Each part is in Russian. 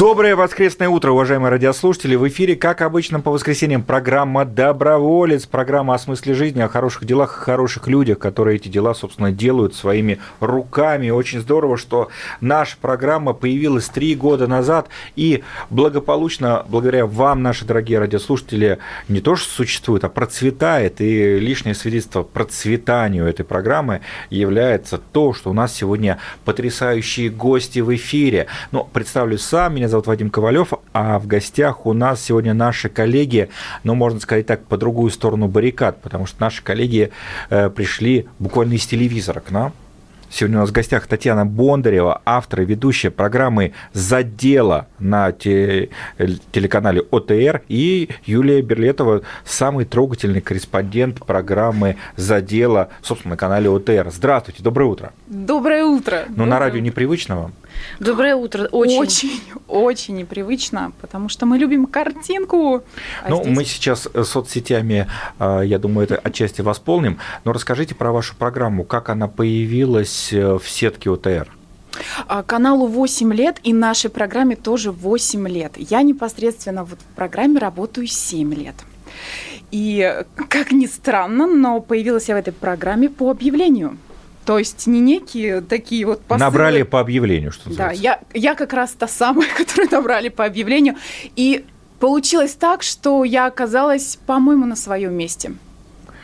Доброе воскресное утро, уважаемые радиослушатели. В эфире, как обычно, по воскресеньям программа «Доброволец», программа о смысле жизни, о хороших делах, о хороших людях, которые эти дела, собственно, делают своими руками. Очень здорово, что наша программа появилась три года назад и благополучно, благодаря вам, наши дорогие радиослушатели, не то что существует, а процветает. И лишнее свидетельство процветанию этой программы является то, что у нас сегодня потрясающие гости в эфире. Но представлю сам, меня зовут Вадим Ковалев, а в гостях у нас сегодня наши коллеги, ну, можно сказать так, по другую сторону баррикад, потому что наши коллеги э, пришли буквально из телевизора к нам. Сегодня у нас в гостях Татьяна Бондарева, автор и ведущая программы «За дело» на телеканале ОТР, и Юлия Берлетова, самый трогательный корреспондент программы «За дело», собственно, на канале ОТР. Здравствуйте, доброе утро. Доброе утро. Ну, на радио непривычно вам? Доброе утро. Очень, очень, очень непривычно, потому что мы любим картинку. А ну, здесь... мы сейчас э, соцсетями, э, я думаю, это отчасти восполним. Но расскажите про вашу программу, как она появилась э, в сетке ОТР. А, каналу 8 лет, и нашей программе тоже 8 лет. Я непосредственно вот в программе работаю 7 лет. И, как ни странно, но появилась я в этой программе по объявлению – то есть не некие такие вот посылы. Набрали по объявлению, что называется. Да, я, я как раз та самая, которую набрали по объявлению. И получилось так, что я оказалась, по-моему, на своем месте.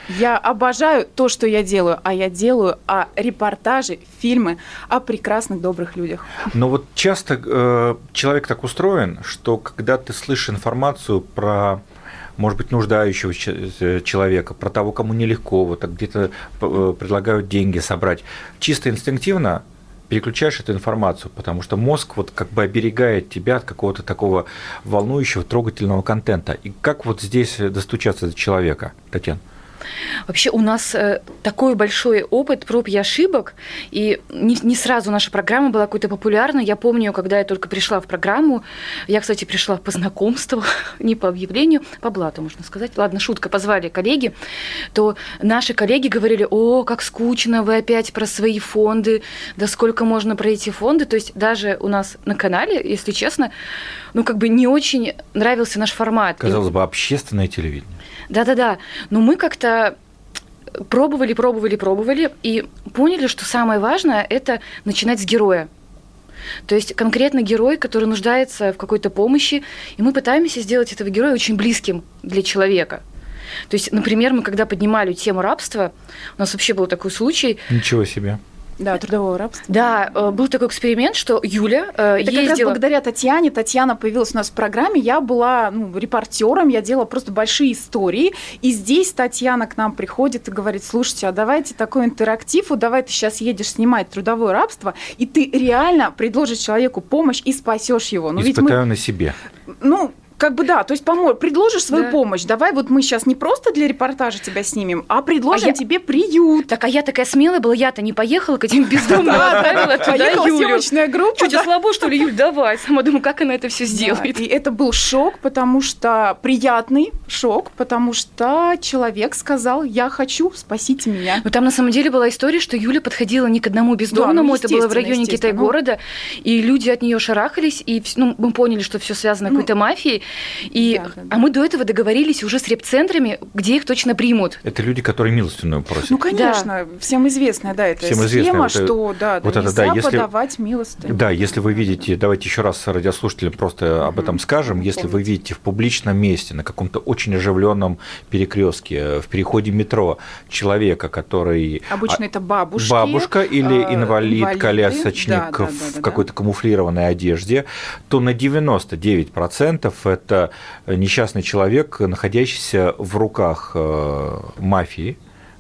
Я обожаю то, что я делаю, а я делаю о репортаже, фильмы о прекрасных, добрых людях. Но вот часто э, человек так устроен, что когда ты слышишь информацию про может быть, нуждающегося э, человека, про того, кому нелегко, вот где-то э, предлагают деньги собрать. Чисто инстинктивно переключаешь эту информацию, потому что мозг вот как бы оберегает тебя от какого-то такого волнующего, трогательного контента. И как вот здесь достучаться до человека, Татьяна? Вообще у нас э, такой большой опыт проб и ошибок, и не, не сразу наша программа была какой-то популярной. Я помню, когда я только пришла в программу, я, кстати, пришла по знакомству, не по объявлению, по блату, можно сказать. Ладно, шутка, позвали коллеги, то наши коллеги говорили, о, как скучно, вы опять про свои фонды, да сколько можно про эти фонды. То есть даже у нас на канале, если честно, ну как бы не очень нравился наш формат. Казалось бы, общественное телевидение. Да-да-да. Но мы как-то пробовали, пробовали, пробовали и поняли, что самое важное – это начинать с героя. То есть конкретно герой, который нуждается в какой-то помощи, и мы пытаемся сделать этого героя очень близким для человека. То есть, например, мы когда поднимали тему рабства, у нас вообще был такой случай. Ничего себе. Да, трудового рабства. Да, э, был такой эксперимент, что Юля э, Это ездила... как раз благодаря Татьяне. Татьяна появилась у нас в программе. Я была ну, репортером, я делала просто большие истории. И здесь Татьяна к нам приходит и говорит, слушайте, а давайте такой интерактив, вот давай ты сейчас едешь снимать трудовое рабство, и ты реально предложишь человеку помощь и спасешь его. Ну, Испытаю ведь мы... на себе. Ну, как бы да, то есть поможешь, предложишь свою да. помощь. Давай вот мы сейчас не просто для репортажа тебя снимем, а предложим а я... тебе приют. Так, а я такая смелая была, я-то не поехала к этим бездомным, отправила туда Юлю. съемочная группа. Чуть слабо, что ли, Юль, давай. Сама думаю, как она это все сделает. И это был шок, потому что приятный шок, потому что человек сказал, я хочу, спасите меня. Но там на самом деле была история, что Юля подходила не к одному бездомному, это было в районе Китай-города, и люди от нее шарахались, и ну, мы поняли, что все связано ну, какой-то мафией, и, да, да, да. А мы до этого договорились уже с репцентрами, где их точно примут. Это люди, которые милостынную просят. Ну, конечно, да. всем известная, да, это всем схема, известно, что да, вот да, это, да, если, подавать милостыню. Да, если вы видите, давайте еще раз радиослушателям просто угу. об этом скажем, если Помните. вы видите в публичном месте, на каком-то очень оживленном перекрестке, в переходе метро человека, который... Обычно это бабушки. Бабушка или э, инвалид, колясочник да, да, да, в какой-то камуфлированной одежде, то на 99% это несчастный человек, находящийся в руках э, мафии,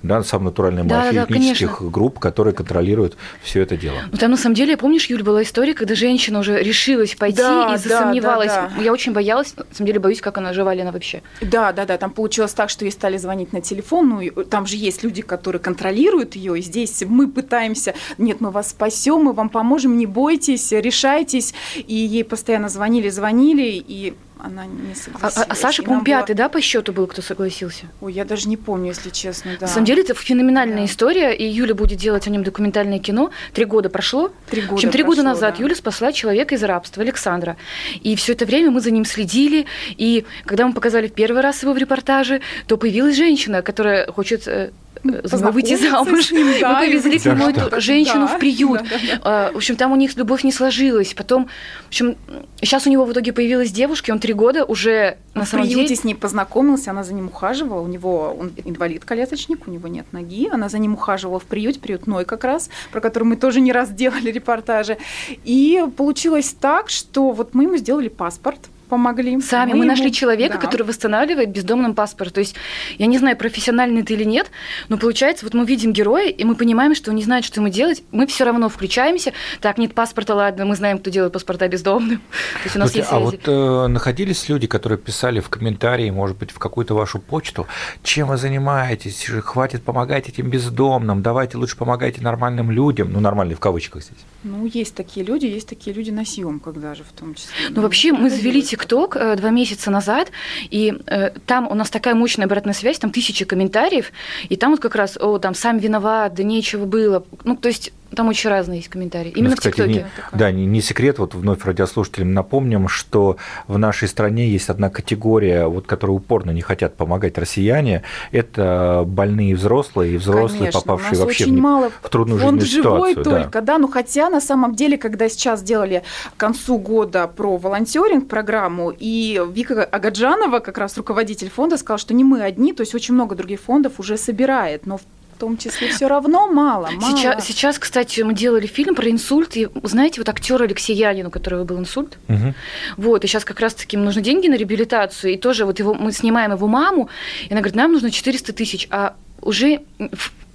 да, самая натуральная мафия да, этнических да, групп, которые контролируют все это дело. Ну там на самом деле, помнишь, Юль, была история, когда женщина уже решилась пойти да, и засомневалась. Да, да, да. Я очень боялась, на самом деле боюсь, как она жива ли она вообще. Да, да, да, там получилось так, что ей стали звонить на телефон, ну там же есть люди, которые контролируют ее, и здесь мы пытаемся, нет, мы вас спасем, мы вам поможем, не бойтесь, решайтесь, и ей постоянно звонили, звонили, и она не согласилась. А, а Саша, по-моему, пятый, была... да, по счету был, кто согласился? Ой, я даже не помню, если честно, да. На самом деле это феноменальная да. история, и Юля будет делать о нем документальное кино. Три года прошло. Три года. В общем, три года назад да. Юля спасла человека из рабства, Александра. И все это время мы за ним следили, и когда мы показали в первый раз его в репортаже, то появилась женщина, которая хочет э, за него выйти замуж. Ним, да, мы повезли к нему эту женщину да, в приют. Да, да. В общем, там у них любовь не сложилась. Потом, в общем, сейчас у него в итоге появилась девушка, и он три года уже на в самом приюте деле... с ней познакомился, она за ним ухаживала. У него он инвалид-колясочник, у него нет ноги. Она за ним ухаживала в приюте, приютной как раз, про который мы тоже не раз делали репортажи. И получилось так, что вот мы ему сделали паспорт помогли. Сами. Мы, мы нашли человека, да. который восстанавливает бездомным паспорт. То есть, я не знаю, профессиональный ты или нет, но получается, вот мы видим героя, и мы понимаем, что он не знает, что ему делать. Мы все равно включаемся. Так, нет паспорта, ладно, мы знаем, кто делает паспорта бездомным. То есть у нас Слушайте, есть а вот э, находились люди, которые писали в комментарии, может быть, в какую-то вашу почту, чем вы занимаетесь, хватит помогать этим бездомным, давайте лучше помогайте нормальным людям, ну, нормальные в кавычках здесь. Ну, есть такие люди, есть такие люди на съемках даже в том числе. Ну, вообще, мы завели ТикТок э, два месяца назад, и э, там у нас такая мощная обратная связь, там тысячи комментариев, и там вот как раз, о, там, сам виноват, да нечего было. Ну, то есть там очень разные есть комментарии. Именно ну, кстати, в ТикТоке. Не, да, не, не секрет, вот вновь радиослушателям напомним, что в нашей стране есть одна категория, вот, которые упорно не хотят помогать россияне, это больные взрослые и взрослые, Конечно, попавшие вообще очень в, мало в трудную фонд жизненную живой ситуацию. только, да. да, ну хотя на самом деле, когда сейчас делали к концу года про волонтеринг программу, и Вика Агаджанова, как раз руководитель фонда, сказала, что не мы одни, то есть очень много других фондов уже собирает, но в в том числе все равно мало, мало. Сейчас, сейчас, кстати, мы делали фильм про инсульт, и знаете, вот актер Алексей Янин, у которого был инсульт, угу. вот, и сейчас как раз-таки нужны деньги на реабилитацию, и тоже вот его, мы снимаем его маму, и она говорит, нам нужно 400 тысяч, а уже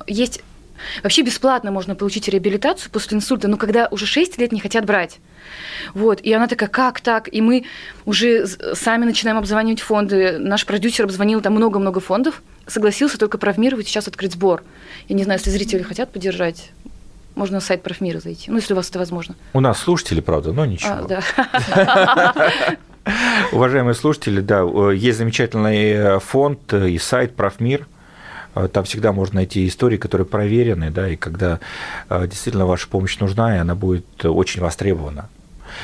есть Вообще бесплатно можно получить реабилитацию после инсульта, но когда уже 6 лет не хотят брать. Вот, и она такая, как так? И мы уже сами начинаем обзванивать фонды. Наш продюсер обзвонил там много-много фондов, согласился только профмировать сейчас открыть сбор. Я не знаю, если зрители хотят поддержать, можно на сайт профмира зайти, ну, если у вас это возможно. У нас слушатели, правда, но ничего. А, да. Уважаемые слушатели, да, есть замечательный фонд и сайт Профмир. Там всегда можно найти истории, которые проверены, да, и когда э, действительно ваша помощь нужна, и она будет очень востребована.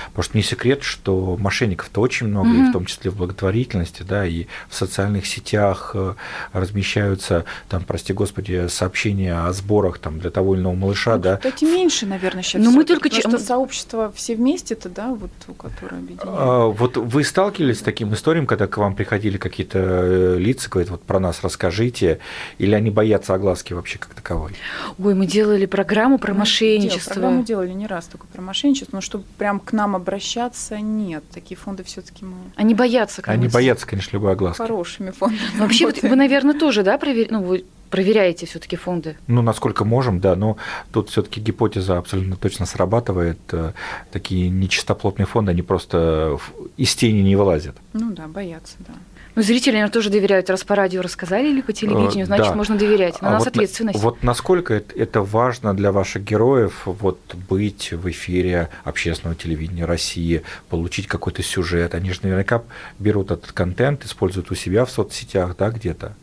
Потому что не секрет, что мошенников-то очень много, mm-hmm. и в том числе в благотворительности, да, и в социальных сетях э, размещаются, там, прости господи, сообщения о сборах там, для того или иного малыша, ну, да. Кстати, меньше, наверное, сейчас. Но мы только потому что сообщество все вместе-то, да, вот, которое объединяет. А, вот вы сталкивались с таким историем, когда к вам приходили какие-то э, лица, говорят, вот про нас расскажите, или они боятся огласки вообще как таковой? Ой, мы делали программу про мы мошенничество. Делали, программу делали не раз только про мошенничество, но чтобы прям к нам обращаться нет. Такие фонды все-таки мы. Они боятся, конечно. Они боятся, конечно, любой огласки. Хорошими фондами. Вообще, вот вы, наверное, тоже, да, провер... ну, вы проверяете все-таки фонды? Ну, насколько можем, да, но тут все-таки гипотеза абсолютно точно срабатывает. Э, такие нечистоплотные фонды, они просто из тени не вылазят. Ну да, боятся, да. Ну, зрители, наверное, тоже доверяют. Раз по радио рассказали или по телевидению, э, значит, да. можно доверять. На а нас вот ответственность. вот насколько это важно для ваших героев вот быть в эфире общественного телевидения России, получить какой-то сюжет. Они же наверняка берут этот контент, используют у себя в соцсетях, да, где-то.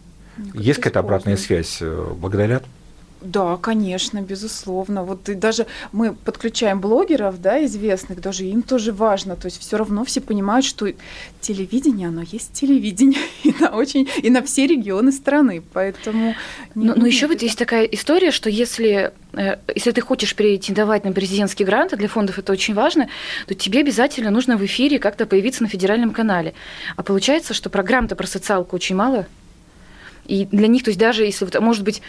Есть какая-то обратная связь? Э, благодарят? Да, конечно, безусловно. Вот и даже мы подключаем блогеров, да, известных, даже им тоже важно. То есть все равно все понимают, что телевидение, оно есть телевидение и на очень и на все регионы страны, поэтому. Но, но еще вот есть такая история, что если э, если ты хочешь претендовать на президентский грант, а для фондов это очень важно, то тебе обязательно нужно в эфире как-то появиться на федеральном канале. А получается, что программ-то про социалку очень мало. И для них, то есть даже если, может быть,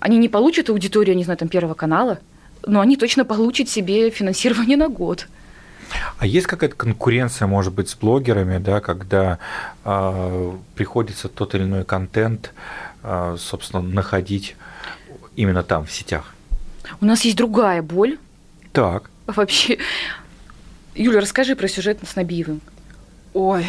они не получат аудиторию, не знаю, там, Первого канала, но они точно получат себе финансирование на год. А есть какая-то конкуренция, может быть, с блогерами, да, когда э, приходится тот или иной контент, э, собственно, находить именно там, в сетях? У нас есть другая боль. Так. Вообще. Юля, расскажи про сюжет с Набиевым. Ой,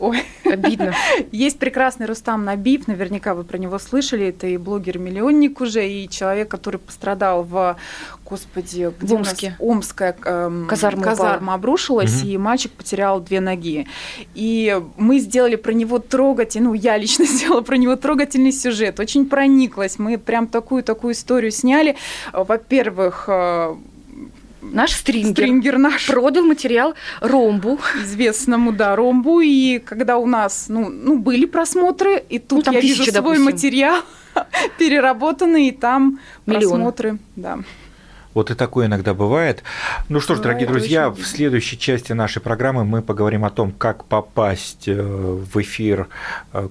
Ой, обидно. Есть прекрасный Рустам Набиев, наверняка вы про него слышали. Это и блогер-миллионник уже, и человек, который пострадал в, господи, где в Омске. Омская эм, казарма, казарма обрушилась, угу. и мальчик потерял две ноги. И мы сделали про него трогательный, ну, я лично сделала про него трогательный сюжет. Очень прониклась. Мы прям такую-такую историю сняли. Во-первых, э, наш стрингер, стрингер наш продал материал Ромбу. Известному, да, Ромбу. И когда у нас, ну, ну были просмотры, и тут ну, я тысячи, вижу свой допустим. материал переработанный, и там Миллион. просмотры. Да. Вот и такое иногда бывает. Ну что ж, дорогие друзья, в следующей части нашей программы мы поговорим о том, как попасть э, в эфир э,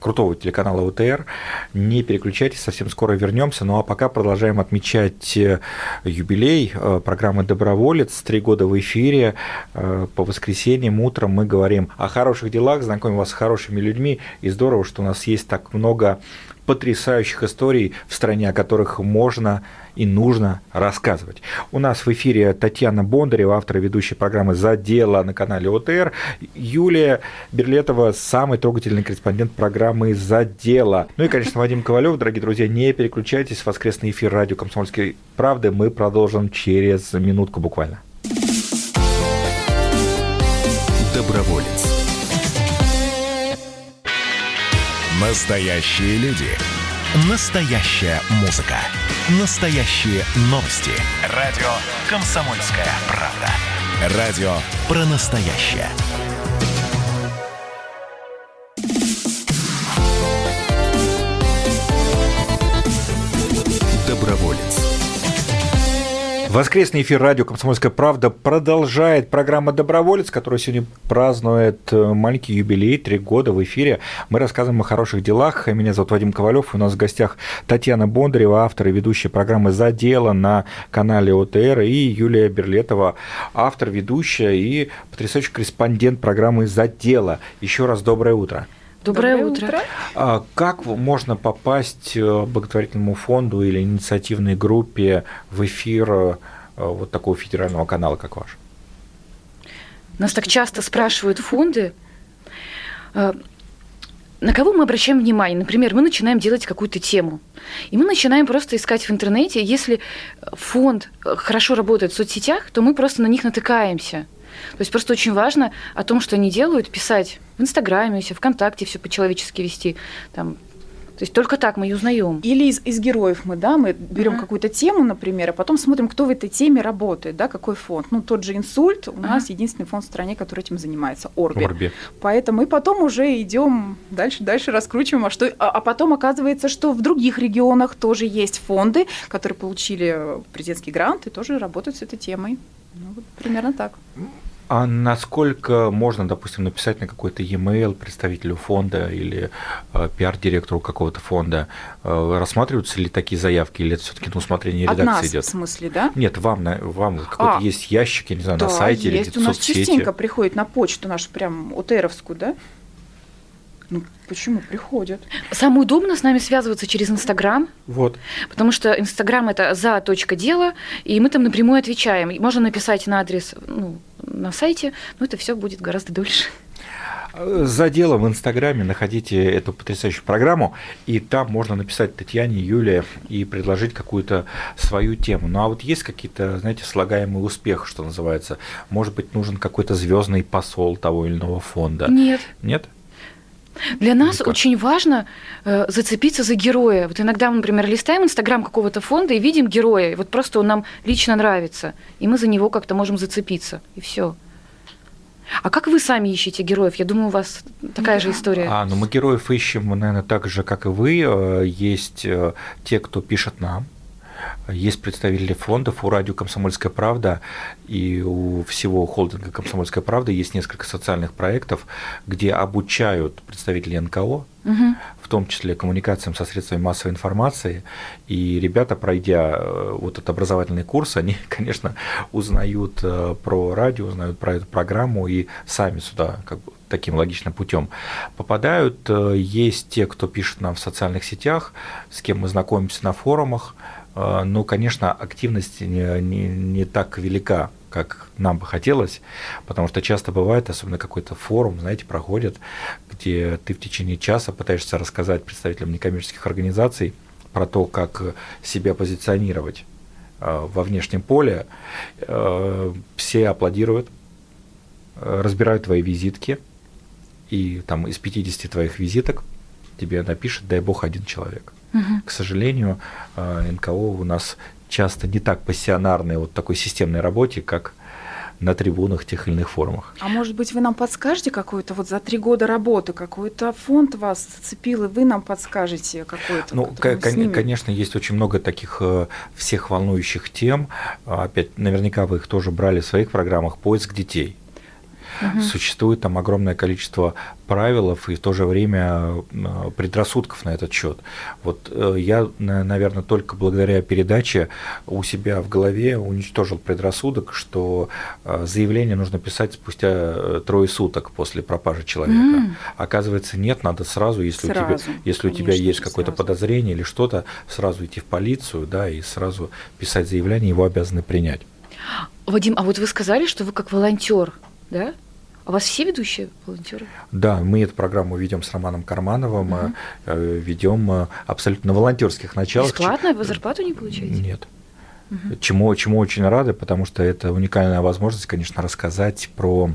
крутого телеканала УТР. Не переключайтесь, совсем скоро вернемся. Ну а пока продолжаем отмечать э, юбилей э, программы «Доброволец». Три года в эфире. Э, по воскресеньям утром мы говорим о хороших делах, знакомим вас с хорошими людьми. И здорово, что у нас есть так много потрясающих историй в стране, о которых можно и нужно рассказывать. У нас в эфире Татьяна Бондарева, автор и ведущей программы «За дело» на канале ОТР, Юлия Берлетова, самый трогательный корреспондент программы «За дело». Ну и, конечно, Вадим Ковалев, дорогие друзья, не переключайтесь, воскресный эфир радио «Комсомольской правды» мы продолжим через минутку буквально. Доброволец. Настоящие люди. Настоящая музыка. Настоящие новости. Радио «Комсомольская правда». Радио про настоящее. Воскресный эфир радио «Комсомольская правда» продолжает программа «Доброволец», которая сегодня празднует э, маленький юбилей, три года в эфире. Мы рассказываем о хороших делах. Меня зовут Вадим Ковалев, у нас в гостях Татьяна Бондарева, автор и ведущая программы «За дело» на канале ОТР, и Юлия Берлетова, автор, ведущая и потрясающий корреспондент программы «За дело». Еще раз доброе утро. Доброе, Доброе утро. утро. А как можно попасть э, благотворительному фонду или инициативной группе в эфир э, вот такого федерального канала, как ваш? Нас так часто спрашивают фонды, э, на кого мы обращаем внимание? Например, мы начинаем делать какую-то тему, и мы начинаем просто искать в интернете. Если фонд хорошо работает в соцсетях, то мы просто на них натыкаемся – то есть просто очень важно о том, что они делают, писать в Инстаграме, все ВКонтакте, все по-человечески вести, там, то есть только так мы ее узнаем. Или из, из героев мы, да, мы берем uh-huh. какую-то тему, например, а потом смотрим, кто в этой теме работает, да, какой фонд. Ну, тот же инсульт у uh-huh. нас единственный фонд в стране, который этим занимается, Орби. Орби. Поэтому мы потом уже идем дальше, дальше раскручиваем, а что, а, а потом оказывается, что в других регионах тоже есть фонды, которые получили президентский грант и тоже работают с этой темой. Ну, вот примерно так. А насколько можно, допустим, написать на какой-то e-mail представителю фонда или э, пиар-директору какого-то фонда? Э, рассматриваются ли такие заявки, или это все-таки на усмотрение редакции От нас, идет? в смысле, да? Нет, вам, на, вам какой-то а, есть ящик, я не знаю, да, на сайте есть. или где-то у нас соцсети? частенько приходит на почту нашу прям ОТРовскую, да? Ну, почему приходят? Самое удобно с нами связываться через Инстаграм. Вот. Потому что Инстаграм это за точка дела, и мы там напрямую отвечаем. Можно написать на адрес ну, на сайте, но это все будет гораздо дольше. За делом в Инстаграме находите эту потрясающую программу, и там можно написать Татьяне, Юле и предложить какую-то свою тему. Ну а вот есть какие-то, знаете, слагаемые успехи, что называется? Может быть, нужен какой-то звездный посол того или иного фонда? Нет. Нет? Для нас Никак. очень важно э, зацепиться за героя. Вот иногда мы, например, листаем Инстаграм какого-то фонда и видим героя, и вот просто он нам лично нравится, и мы за него как-то можем зацепиться, и все. А как вы сами ищете героев? Я думаю, у вас такая же история. А, ну мы героев ищем, наверное, так же, как и вы. Э, есть э, те, кто пишет нам, есть представители фондов, у радио «Комсомольская правда» и у всего холдинга «Комсомольская правда» есть несколько социальных проектов, где обучают представителей НКО, угу. в том числе коммуникациям со средствами массовой информации. И ребята, пройдя э, вот этот образовательный курс, они, конечно, узнают э, про радио, узнают про эту программу и сами сюда как бы таким логичным путем попадают. Э, есть те, кто пишет нам в социальных сетях, с кем мы знакомимся на форумах. Э, ну, конечно, активность не, не, не так велика, как нам бы хотелось, потому что часто бывает, особенно какой-то форум, знаете, проходит, где ты в течение часа пытаешься рассказать представителям некоммерческих организаций про то, как себя позиционировать э, во внешнем поле. Все аплодируют, разбирают твои визитки – и там из 50 твоих визиток тебе напишет, дай бог, один человек. Угу. К сожалению, э, НКО у нас часто не так пассионарные вот такой системной работе, как на трибунах тех или иных форумах. А может быть, вы нам подскажете какой-то вот за три года работы, какой-то фонд вас зацепил, и вы нам подскажете какой-то? Ну, конечно, есть очень много таких э, всех волнующих тем. Опять, наверняка вы их тоже брали в своих программах «Поиск детей». Угу. Существует там огромное количество правил и в то же время э, предрассудков на этот счет. Вот э, я, наверное, только благодаря передаче у себя в голове уничтожил предрассудок, что э, заявление нужно писать спустя трое суток после пропажи человека. Mm. Оказывается, нет, надо сразу, если сразу, у тебя, если конечно, у тебя есть какое-то подозрение или что-то, сразу идти в полицию, да, и сразу писать заявление, его обязаны принять. Вадим, а вот вы сказали, что вы как волонтер, да? А у вас все ведущие волонтеры? Да, мы эту программу ведем с Романом Кармановым, угу. ведем э, абсолютно на волонтерских началах. Бесплатно? Вы зарплату не получаете? Нет. Угу. Чему, чему очень рады, потому что это уникальная возможность, конечно, рассказать про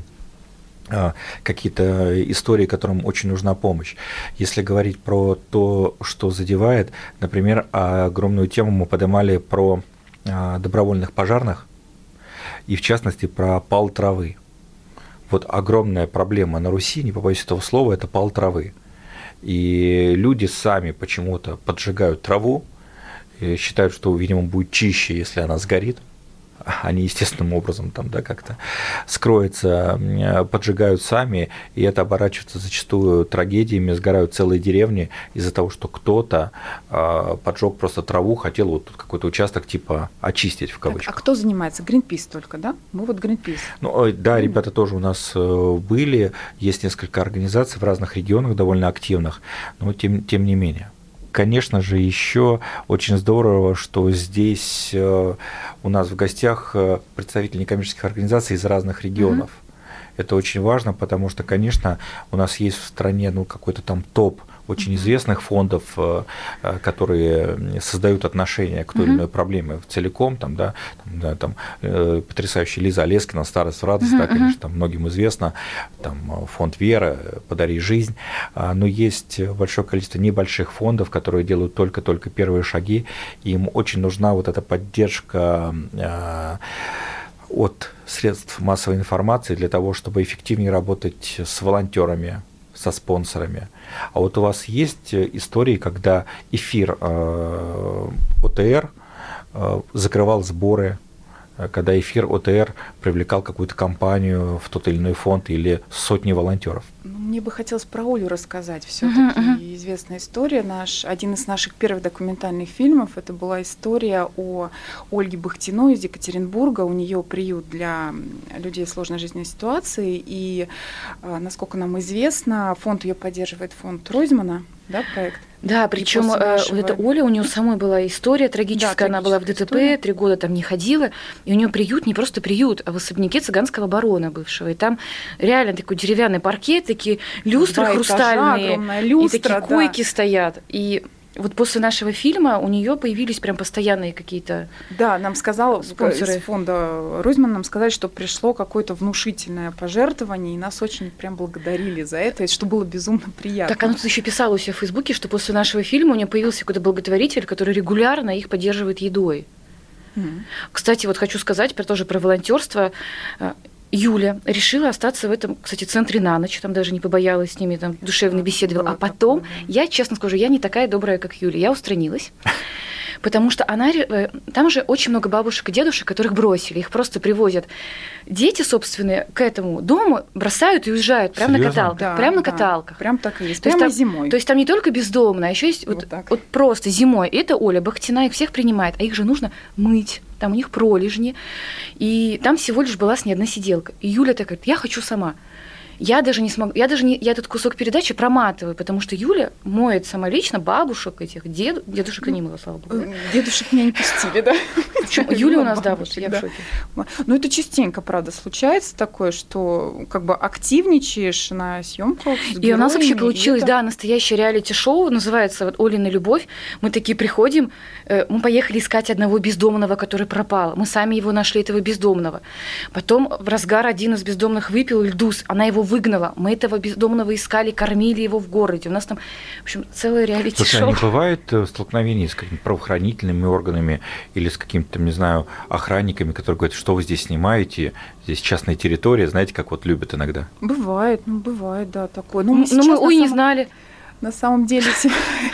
какие-то истории, которым очень нужна помощь. Если говорить про то, что задевает, например, огромную тему мы поднимали про добровольных пожарных, и в частности про пал травы вот огромная проблема на Руси, не побоюсь этого слова, это пал травы. И люди сами почему-то поджигают траву, и считают, что, видимо, будет чище, если она сгорит они естественным образом там, да, как-то скроются, поджигают сами, и это оборачивается зачастую трагедиями, сгорают целые деревни из-за того, что кто-то э, поджег просто траву, хотел вот тут какой-то участок типа очистить в кавычках. Так, а кто занимается? Greenpeace только, да? Мы вот Greenpeace. Ну, да, ребята тоже у нас э, были, есть несколько организаций в разных регионах довольно активных, но тем, тем не менее. Конечно же, еще очень здорово, что здесь э, у нас в гостях э, представители некоммерческих организаций из разных регионов. Mm-hmm. Это очень важно, потому что, конечно, у нас есть в стране ну, какой-то там топ очень известных фондов, э, э, которые создают отношения к той или иной проблеме целиком, там, да, там, да, там э, потрясающая Лиза Олескина, «Старость в радость», да, конечно, там многим известно, там фонд «Вера», «Подари жизнь», а, но есть большое количество небольших фондов, которые делают только-только первые шаги, и им очень нужна вот эта поддержка от средств массовой информации для того, чтобы эффективнее работать с волонтерами, со спонсорами. А вот у вас есть э, истории, когда эфир э, ОТР э, закрывал сборы, когда эфир ОТР привлекал какую-то компанию в тот или иной фонд или сотни волонтеров? Ну, мне бы хотелось про Олю рассказать. Все-таки uh-huh, uh-huh. известная история. Наш, один из наших первых документальных фильмов это была история о Ольге Бахтиной из Екатеринбурга. У нее приют для людей в сложной жизненной ситуации. И, а, насколько нам известно, фонд ее поддерживает фонд Ройзмана, да, проект. Да, причем э, вот эта Оля, у нее самой была история трагическая, да, она была в ДТП, история. три года там не ходила, и у нее приют не просто приют, а в особняке цыганского барона бывшего. И там реально такой деревянный паркет, такие люстры Два хрустальные, этажа, люстра, и такие да. койки стоят. И вот после нашего фильма у нее появились прям постоянные какие-то Да, нам сказал спонсоры из фонда Рузман нам сказали, что пришло какое-то внушительное пожертвование, и нас очень прям благодарили за это, что было безумно приятно. Так она тут еще писала у себя в Фейсбуке, что после нашего фильма у нее появился какой-то благотворитель, который регулярно их поддерживает едой. Mm-hmm. Кстати, вот хочу сказать про тоже про волонтерство. Юля решила остаться в этом, кстати, центре на ночь, там даже не побоялась с ними, там душевно беседовала. А потом, я честно скажу, я не такая добрая, как Юля. Я устранилась потому что она, э, там же очень много бабушек и дедушек, которых бросили, их просто привозят. Дети, собственные, к этому дому бросают и уезжают прямо Серьезно? на каталках. Да, прямо да. на каталках. Прям так и есть. То прямо есть там, зимой. То есть там не только бездомные, а еще есть вот, вот, вот просто зимой. И это Оля Бахтина их всех принимает, а их же нужно мыть. Там у них пролежни. И там всего лишь была с ней одна сиделка. И Юля такая, я хочу сама. Я даже не смогу, я даже не, я этот кусок передачи проматываю, потому что Юля моет самолично бабушек этих, дед, дедушек не мыла, слава богу. Дедушек меня не пустили, да? Юля у нас, да, вот я в шоке. Ну, это частенько, правда, случается такое, что как бы активничаешь на съемках. И у нас вообще получилось, да, настоящее реалити-шоу, называется вот «Олина любовь». Мы такие приходим, э, мы поехали искать одного бездомного, который пропал. Мы сами его нашли, этого бездомного. Потом в разгар один из бездомных выпил льдус, она его выгнала. Мы этого бездомного искали, кормили его в городе. У нас там, в общем, целое реалити-шоу. Слушай, а не бывает э, столкновений с какими-то правоохранительными органами или с какими-то, не знаю, охранниками, которые говорят, что вы здесь снимаете, здесь частная территория, знаете, как вот любят иногда? Бывает, ну бывает, да, такое. Ну, мы, ну, мы ой, не знали на самом деле.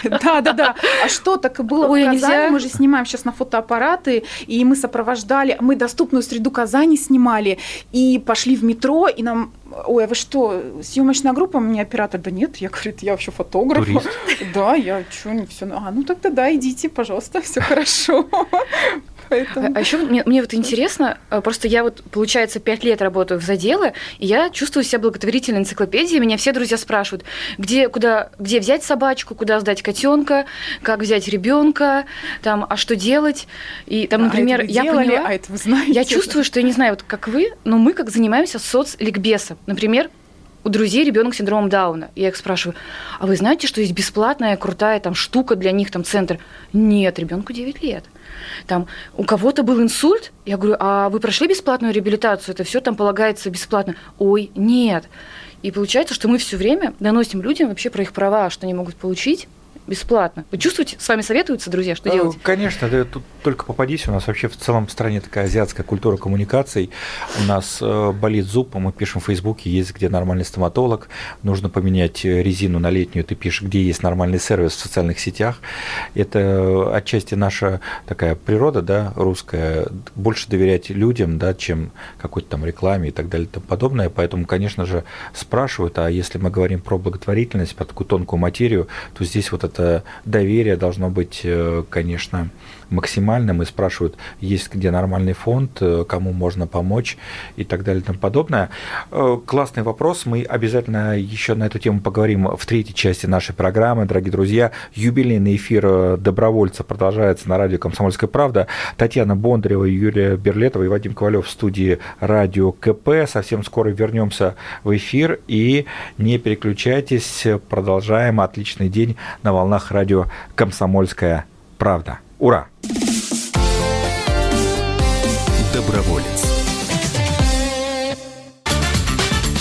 Да, да, да. А что так и было Ой, в Казани? Мы же снимаем сейчас на фотоаппараты, и мы сопровождали, мы доступную среду Казани снимали, и пошли в метро, и нам Ой, а вы что, съемочная группа? Мне оператор, да нет, я говорю, я вообще фотограф. Турист? Да, я что, не все. А, ну тогда да, идите, пожалуйста, все хорошо. Поэтому... А, а еще мне, мне вот интересно, э, просто я вот, получается, пять лет работаю в заделы, и я чувствую себя благотворительной энциклопедией. Меня все друзья спрашивают, где, куда, где взять собачку, куда сдать котенка, как взять ребенка, там, а что делать. И там, например, а я делали, поняла, а это вы знаете. Я чувствую, что я не знаю, вот как вы, но мы как занимаемся соцликбесом. Например, у друзей ребенок с синдромом Дауна. Я их спрашиваю, а вы знаете, что есть бесплатная крутая там штука для них, там центр? Нет, ребенку 9 лет. Там у кого-то был инсульт, я говорю, а вы прошли бесплатную реабилитацию? Это все там полагается бесплатно? Ой, нет. И получается, что мы все время доносим людям вообще про их права, что они могут получить бесплатно. Вы чувствуете, с вами советуются, друзья, что э, делать? Конечно, да, тут только попадись, у нас вообще в целом в стране такая азиатская культура коммуникаций. У нас э, болит зуб, мы пишем в Фейсбуке, есть где нормальный стоматолог, нужно поменять резину на летнюю, ты пишешь, где есть нормальный сервис в социальных сетях. Это отчасти наша такая природа, да, русская, больше доверять людям, да, чем какой-то там рекламе и так далее и тому подобное. Поэтому, конечно же, спрашивают, а если мы говорим про благотворительность, про такую тонкую материю, то здесь вот это доверие должно быть, э, конечно, максимальным и спрашивают, есть где нормальный фонд, э, кому можно помочь и так далее и тому подобное. Э, классный вопрос. Мы обязательно еще на эту тему поговорим в третьей части нашей программы. Дорогие друзья, юбилейный эфир добровольца продолжается на радио «Комсомольская правда». Татьяна Бондарева, Юлия Берлетова и Вадим Ковалев в студии радио КП. Совсем скоро вернемся в эфир и не переключайтесь. Продолжаем отличный день на волнах радио «Комсомольская правда». Ура! Доброволец.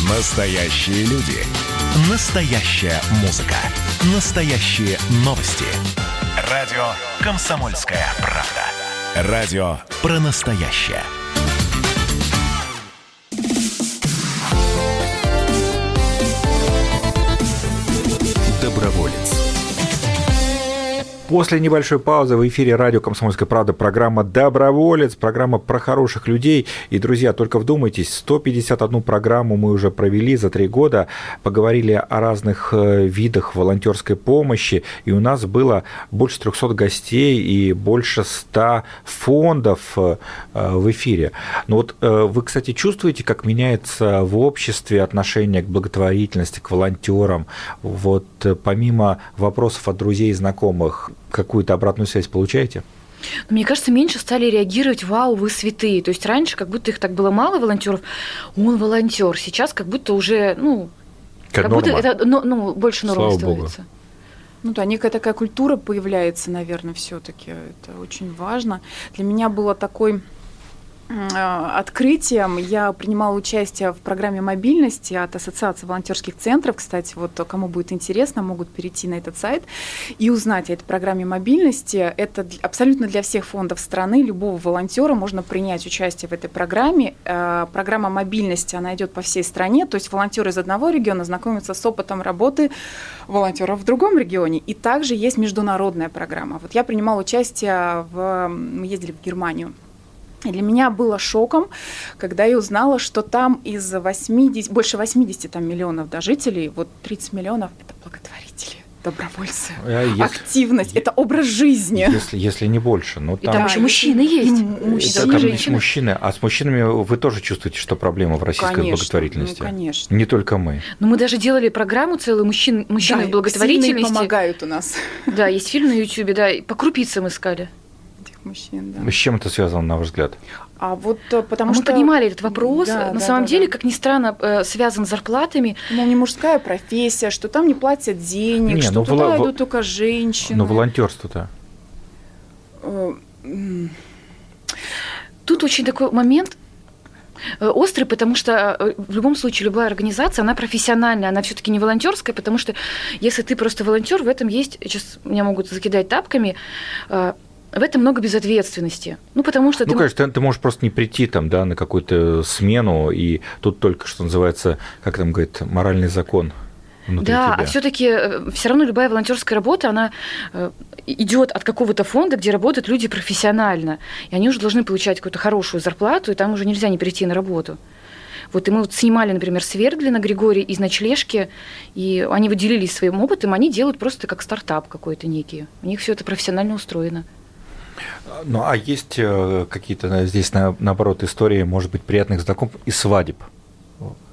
Настоящие люди. Настоящая музыка. Настоящие новости. Радио «Комсомольская правда». Радио про настоящее. После небольшой паузы в эфире радио «Комсомольская правда» программа «Доброволец», программа про хороших людей. И, друзья, только вдумайтесь, 151 программу мы уже провели за три года, поговорили о разных э, видах волонтерской помощи, и у нас было больше 300 гостей и больше 100 фондов э, в эфире. Но вот э, вы, кстати, чувствуете, как меняется в обществе отношение к благотворительности, к волонтерам? Вот помимо вопросов от друзей и знакомых, какую-то обратную связь получаете? Мне кажется, меньше стали реагировать, вау, вы святые. То есть раньше как будто их так было мало волонтеров, он волонтер. Сейчас как будто уже, ну, как, как будто это ну, ну, больше нормы становится. Богу. Ну да, некая такая культура появляется, наверное, все-таки. Это очень важно. Для меня было такой открытием я принимала участие в программе мобильности от Ассоциации волонтерских центров. Кстати, вот кому будет интересно, могут перейти на этот сайт и узнать о этой программе мобильности. Это абсолютно для всех фондов страны, любого волонтера можно принять участие в этой программе. Э, программа мобильности, она идет по всей стране, то есть волонтеры из одного региона знакомятся с опытом работы волонтеров в другом регионе. И также есть международная программа. Вот я принимала участие в... Мы ездили в Германию и для меня было шоком, когда я узнала, что там из 80, больше 80 там, миллионов да, жителей, вот 30 миллионов – это благотворители. добровольцы. А если, Активность, это образ жизни. Если, если не больше. Но там, и там еще мужчины есть. Мужчины, там есть мужчины. А с мужчинами вы тоже чувствуете, что проблема в российской конечно, благотворительности? Ну, конечно. Не только мы. Ну, мы даже делали программу целую мужчин, мужчины да, в благотворительности. помогают у нас. Да, есть фильм на Ютьюбе, да, по крупицам искали. Мужчин, да. С чем это связано, на ваш взгляд? А вот э, потому а что... Мы поднимали этот вопрос, да, на да, самом да, деле, да. как ни странно, э, связан с зарплатами. Мол, не мужская профессия, что там не платят денег, не, что ну, туда вол... идут только женщины. Но волонтерство-то? Э, Тут очень такой момент, острый, потому что в любом случае любая организация, она профессиональная, она все-таки не волонтерская, потому что если ты просто волонтер, в этом есть, сейчас меня могут закидать тапками, в этом много безответственности. Ну, потому что ну, ты... конечно, ты, ты можешь просто не прийти там, да, на какую-то смену, и тут только, что называется, как там говорит, моральный закон да, тебя. а все-таки э, все равно любая волонтерская работа, она э, идет от какого-то фонда, где работают люди профессионально, и они уже должны получать какую-то хорошую зарплату, и там уже нельзя не прийти на работу. Вот и мы вот снимали, например, Свердлина Григорий из ночлежки, и они выделились своим опытом, они делают просто как стартап какой-то некий. У них все это профессионально устроено. Ну, а есть э, какие-то здесь, наоборот, истории, может быть, приятных знакомств и свадеб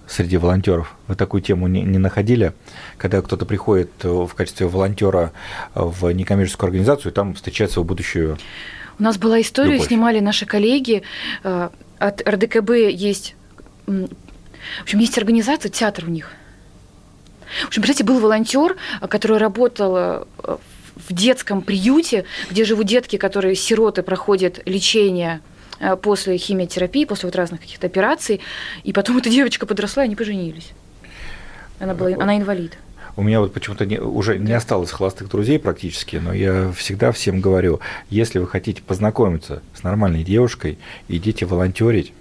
среди волонтеров? Вы такую тему не, не находили, когда кто-то приходит э, в качестве волонтера в некоммерческую организацию, и там встречает свою будущую У нас была история, любовь. снимали наши коллеги. Э, от РДКБ есть, в общем, есть организация, театр у них. В общем, представляете, был волонтер, который работал в детском приюте, где живут детки, которые сироты проходят лечение э, после химиотерапии, после вот разных каких-то операций, и потом эта девочка подросла, и они поженились. Она, была, она инвалид. У меня вот почему-то не, уже не осталось холостых друзей практически, но я всегда всем говорю, если вы хотите познакомиться с нормальной девушкой, идите волонтерить,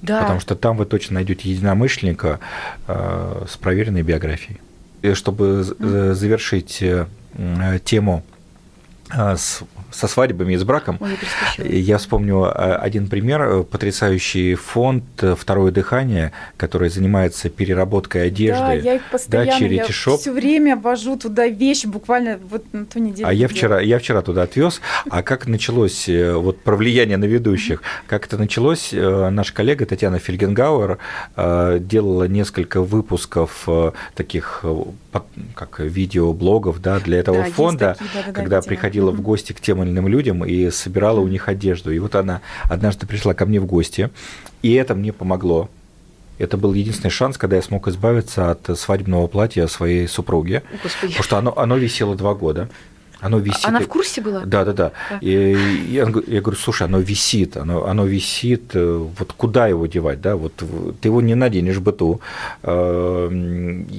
да. потому что там вы точно найдете единомышленника э, с проверенной биографией. И чтобы mm. завершить э, тему а, с со свадьбами и с браком. Ой, я, вспомню а, один пример. Потрясающий фонд «Второе дыхание», который занимается переработкой одежды. Да, я их постоянно, да, я все время вожу туда вещи, буквально вот на ту неделю. А я вчера, я вчера туда отвез. А как началось, э, вот про влияние на ведущих, как это началось, э, наш коллега Татьяна Фельгенгауэр э, делала несколько выпусков таких как видеоблогов да, для этого да, фонда, такие, да, да, когда приходила в гости к тем тем или иным людям и собирала у них одежду. И вот она однажды пришла ко мне в гости, и это мне помогло. Это был единственный шанс, когда я смог избавиться от свадебного платья своей супруги. Господи. Потому что оно, оно висело два года. Оно висит. Она в курсе была? Да, да, да. да. И я, я говорю, слушай, оно висит, оно, оно висит, э, вот куда его девать, да, вот ты его не наденешь в быту. Э,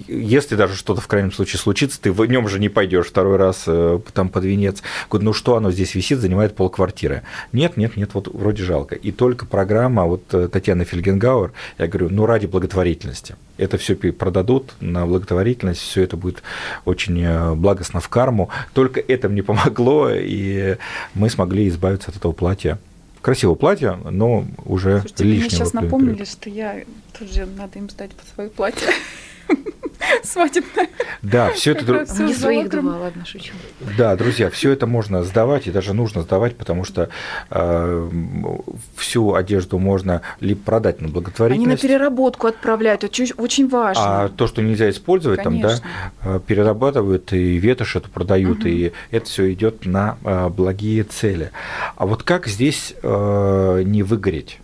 если даже что-то в крайнем случае случится, ты в нем же не пойдешь второй раз э, там под венец. Говорю, ну что оно здесь висит, занимает полквартиры. Нет, нет, нет, вот вроде жалко. И только программа вот Татьяны Фельгенгауэр, я говорю, ну ради благотворительности это все продадут на благотворительность, все это будет очень благостно в карму. Только это мне помогло, и мы смогли избавиться от этого платья. Красивое платье, но уже Слушайте, лишнего. Мне сейчас напомнили, что я тоже надо им сдать под свое платье. свадебная. Да, все это... Не своих два, ладно, шучу. Да, друзья, все это можно сдавать, и даже нужно сдавать, потому что э, всю одежду можно либо продать на благотворительность. Они на переработку отправляют, это очень важно. А то, что нельзя использовать, Конечно. там, да, э, перерабатывают и ветошь это продают, угу. и это все идет на э, благие цели. А вот как здесь э, не выгореть?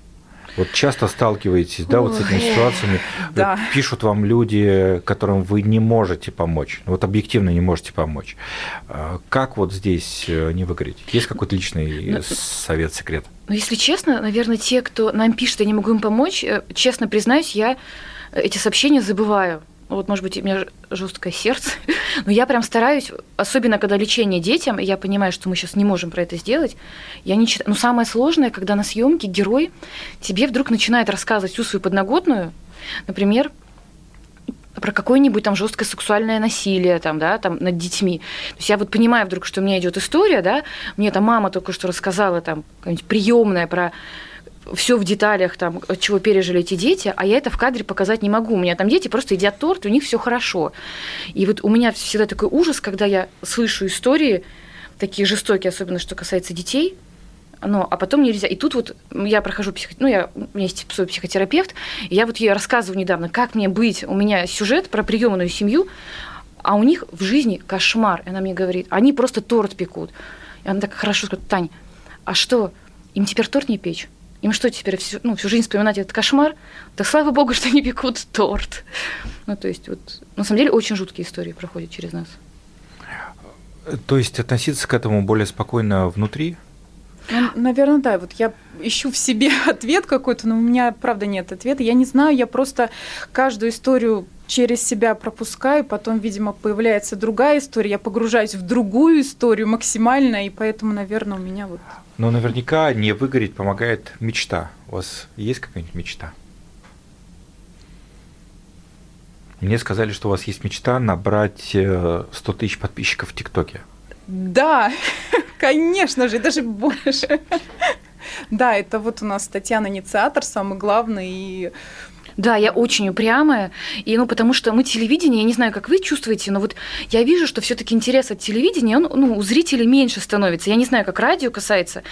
Вот часто сталкиваетесь, да, Ой, вот с этими ситуациями. Да. Пишут вам люди, которым вы не можете помочь, вот объективно не можете помочь. А как вот здесь э, не выгореть? Есть какой-то личный ну, совет, секрет? Ну, если честно, наверное, те, кто нам пишет, я не могу им помочь, э, честно признаюсь, я эти сообщения забываю вот, может быть, у меня жесткое сердце, но я прям стараюсь, особенно когда лечение детям, я понимаю, что мы сейчас не можем про это сделать, я не читаю. Но самое сложное, когда на съемке герой тебе вдруг начинает рассказывать всю свою подноготную, например, про какое-нибудь там жесткое сексуальное насилие там, да, там над детьми. То есть я вот понимаю вдруг, что у меня идет история, да, мне там мама только что рассказала там какая-нибудь приемная про все в деталях, там, чего пережили эти дети, а я это в кадре показать не могу. У меня там дети просто едят торт, и у них все хорошо. И вот у меня всегда такой ужас, когда я слышу истории, такие жестокие, особенно что касается детей, ну, а потом нельзя. И тут вот я прохожу психо... ну, я, у меня есть психотерапевт, и я вот ей рассказываю недавно, как мне быть. У меня сюжет про приемную семью, а у них в жизни кошмар. И она мне говорит, они просто торт пекут. И она так хорошо сказала, Тань, а что, им теперь торт не печь? Им что теперь всю, ну, всю жизнь вспоминать этот кошмар? Да слава богу, что они пекут торт. Ну, то есть, вот, на самом деле, очень жуткие истории проходят через нас. То есть относиться к этому более спокойно внутри? Ну, наверное, да. Вот я ищу в себе ответ какой-то, но у меня, правда, нет ответа. Я не знаю, я просто каждую историю через себя пропускаю, потом, видимо, появляется другая история, я погружаюсь в другую историю максимально, и поэтому, наверное, у меня вот... Но наверняка не выгореть помогает мечта. У вас есть какая-нибудь мечта? Мне сказали, что у вас есть мечта набрать 100 э, тысяч подписчиков в ТикТоке. Да, конечно же, даже больше. Да, это вот у нас Татьяна инициатор, самый главный, и да, я очень упрямая, и ну потому что мы телевидение, я не знаю, как вы чувствуете, но вот я вижу, что все-таки интерес от телевидения, он ну, у зрителей меньше становится. Я не знаю, как радио касается,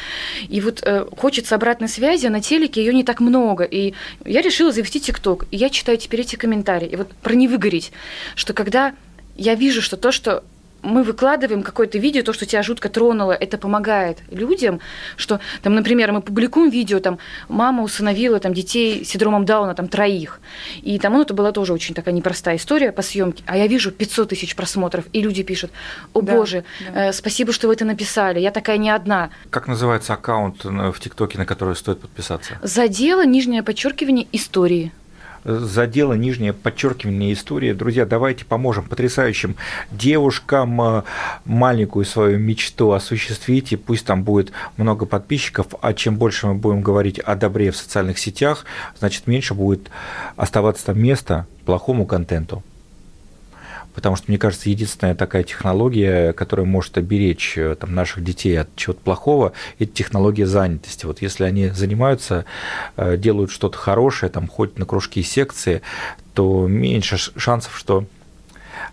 и вот э, хочется обратной связи, а на телеке ее не так много, и я решила завести ТикТок, и я читаю теперь эти комментарии, и вот про не выгореть, что когда я вижу, что то, что мы выкладываем какое-то видео, то, что тебя жутко тронуло, это помогает людям, что, там, например, мы публикуем видео, там, мама усыновила там, детей с синдромом Дауна, там, троих, и там, ну, это была тоже очень такая непростая история по съемке, а я вижу 500 тысяч просмотров, и люди пишут, о да, боже, да. Э, спасибо, что вы это написали, я такая не одна. Как называется аккаунт э, в ТикТоке, на который стоит подписаться? Задела, нижнее подчеркивание, истории задела нижнее подчеркивание истории. Друзья, давайте поможем потрясающим девушкам э, маленькую свою мечту осуществить, и пусть там будет много подписчиков, а чем больше мы будем говорить о добре в социальных сетях, значит, меньше будет оставаться там места плохому контенту потому что, мне кажется, единственная такая технология, которая может оберечь э, там, наших детей от чего-то плохого, это технология занятости. Вот если они занимаются, э, делают что-то хорошее, там, ходят на кружки и секции, то меньше шансов, что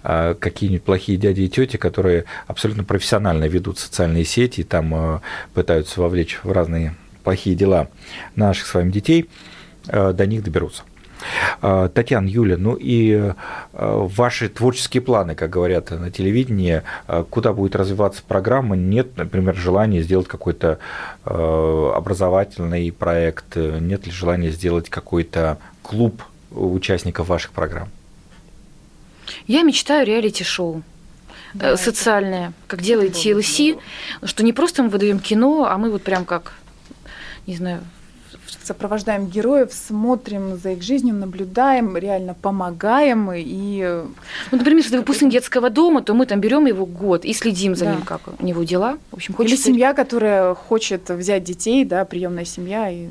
э, какие-нибудь плохие дяди и тети, которые абсолютно профессионально ведут социальные сети, там пытаются вовлечь в разные плохие дела наших с вами детей, до них доберутся. А, Татьяна, Юля, ну и а, ваши творческие планы, как говорят на телевидении, а, куда будет развиваться программа? Нет, например, желания сделать какой-то образовательный проект? Нет ли желания сделать какой-то клуб участников ваших программ? Я мечтаю реалити-шоу да, социальное, как делает TLC, что не просто мы выдаем кино, а мы вот прям как, не знаю, сопровождаем героев, смотрим за их жизнью, наблюдаем, реально помогаем. И... Ну, например, если выпускник детского дома, то мы там берем его год и следим за да. ним, как у него дела. В общем, хочется... Или семья, которая хочет взять детей, да, приемная семья. И,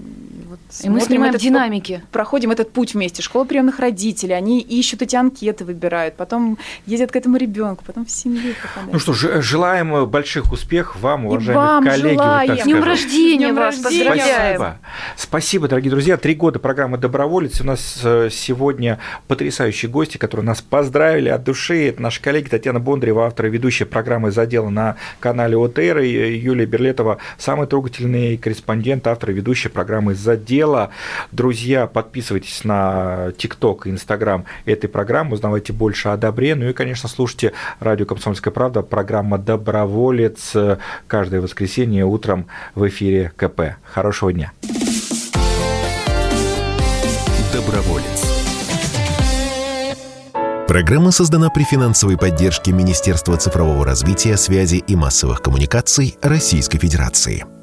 и мы снимаем этот, динамики. Проходим этот путь вместе. Школа приемных родителей, они ищут эти анкеты, выбирают, потом ездят к этому ребенку, потом в семью попадают. Ну что ж, желаем больших успехов вам, уважаемые и вам коллеги. Желаем. Вот Днем рождения вас поздравляем. Спасибо. Спасибо, дорогие друзья. Три года программы «Доброволец». У нас э, сегодня потрясающие гости, которые нас поздравили от души. Это наши коллеги Татьяна Бондарева, автор и ведущая программы «Задела» на канале ОТР, и Юлия Берлетова, самый трогательный корреспондент, автор и ведущая программы «Задела». Друзья, подписывайтесь на ТикТок и Инстаграм этой программы, узнавайте больше о добре. Ну и, конечно, слушайте радио «Комсомольская правда», программа «Доброволец» каждое воскресенье утром в эфире КП. Хорошего дня. Доброволец. Программа создана при финансовой поддержке Министерства цифрового развития, связи и массовых коммуникаций Российской Федерации.